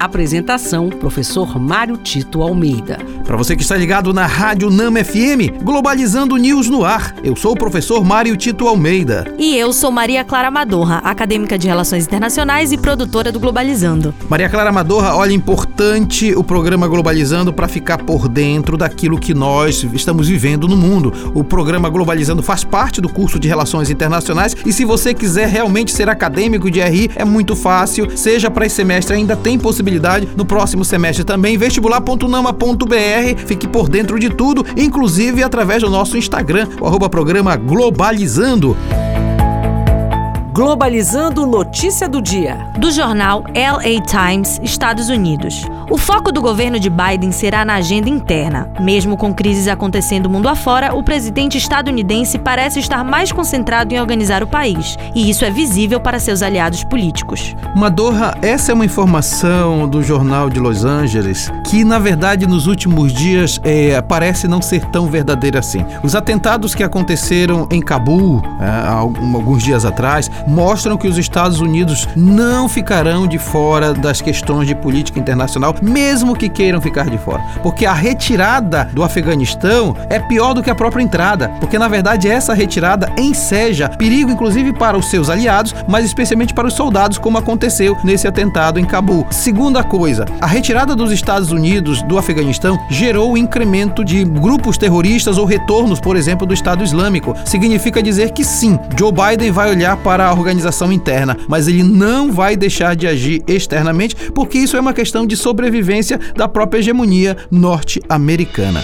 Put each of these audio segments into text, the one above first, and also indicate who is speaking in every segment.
Speaker 1: Apresentação: Professor Mário Tito Almeida.
Speaker 2: Para você que está ligado na Rádio Nama FM, Globalizando News no ar. Eu sou o professor Mário Tito Almeida.
Speaker 3: E eu sou Maria Clara Madorra, acadêmica de Relações Internacionais e produtora do Globalizando.
Speaker 2: Maria Clara Madorra, olha, importante o programa Globalizando para ficar por dentro daquilo que nós estamos vivendo no mundo. O programa Globalizando faz parte do curso de Relações Internacionais e se você quiser realmente ser acadêmico de RI, é muito fácil. Seja para esse semestre, ainda tem possibilidade. No próximo semestre também, vestibular.nama.br Fique por dentro de tudo, inclusive através do nosso Instagram, o programa Globalizando.
Speaker 1: Globalizando Notícia do Dia.
Speaker 3: Do jornal LA Times, Estados Unidos. O foco do governo de Biden será na agenda interna. Mesmo com crises acontecendo mundo afora, o presidente estadunidense parece estar mais concentrado em organizar o país, e isso é visível para seus aliados políticos.
Speaker 2: Madorra, essa é uma informação do jornal de Los Angeles que, na verdade, nos últimos dias é, parece não ser tão verdadeira assim. Os atentados que aconteceram em Cabul é, alguns dias atrás mostram que os Estados Unidos não ficarão de fora das questões de política internacional mesmo que queiram ficar de fora. Porque a retirada do Afeganistão é pior do que a própria entrada, porque na verdade essa retirada enseja perigo inclusive para os seus aliados, mas especialmente para os soldados, como aconteceu nesse atentado em Cabul. Segunda coisa, a retirada dos Estados Unidos do Afeganistão gerou o incremento de grupos terroristas ou retornos, por exemplo, do Estado Islâmico. Significa dizer que sim, Joe Biden vai olhar para a organização interna, mas ele não vai deixar de agir externamente, porque isso é uma questão de sobrevivência da própria hegemonia norte-americana.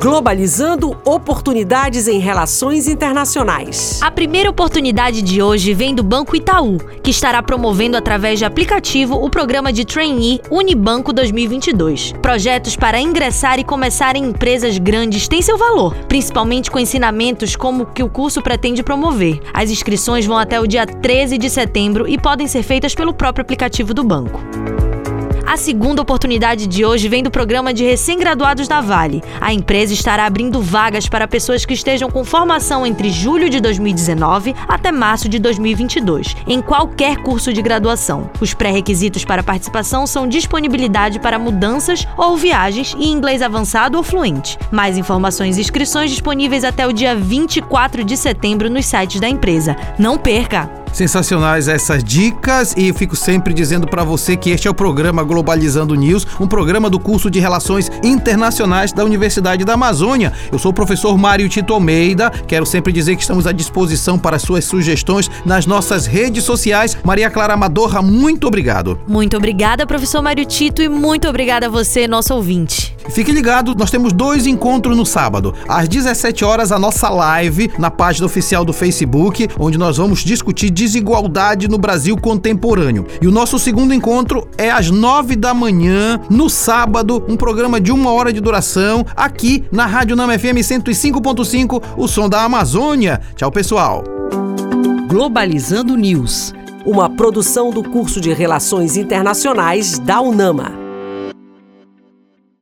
Speaker 1: Globalizando oportunidades em relações internacionais.
Speaker 3: A primeira oportunidade de hoje vem do Banco Itaú, que estará promovendo através de aplicativo o programa de trainee Unibanco 2022. Projetos para ingressar e começar em empresas grandes têm seu valor, principalmente com ensinamentos como que o curso pretende promover. As inscrições vão até o dia 13 de setembro e podem ser feitas pelo próprio aplicativo do banco. A segunda oportunidade de hoje vem do programa de recém-graduados da Vale. A empresa estará abrindo vagas para pessoas que estejam com formação entre julho de 2019 até março de 2022, em qualquer curso de graduação. Os pré-requisitos para participação são disponibilidade para mudanças ou viagens e inglês avançado ou fluente. Mais informações e inscrições disponíveis até o dia 24 de setembro nos sites da empresa. Não perca!
Speaker 2: Sensacionais essas dicas e eu fico sempre dizendo para você que este é o programa Globalizando News, um programa do curso de Relações Internacionais da Universidade da Amazônia. Eu sou o professor Mário Tito Almeida. Quero sempre dizer que estamos à disposição para suas sugestões nas nossas redes sociais. Maria Clara Amadorra, muito obrigado.
Speaker 3: Muito obrigada, professor Mário Tito, e muito obrigada a você, nosso ouvinte.
Speaker 2: Fique ligado, nós temos dois encontros no sábado. Às 17 horas, a nossa live na página oficial do Facebook, onde nós vamos discutir desigualdade no Brasil contemporâneo. E o nosso segundo encontro é às 9 da manhã, no sábado, um programa de uma hora de duração, aqui na Rádio Nama FM 105.5, o som da Amazônia. Tchau, pessoal.
Speaker 1: Globalizando News, uma produção do curso de Relações Internacionais da UNAMA.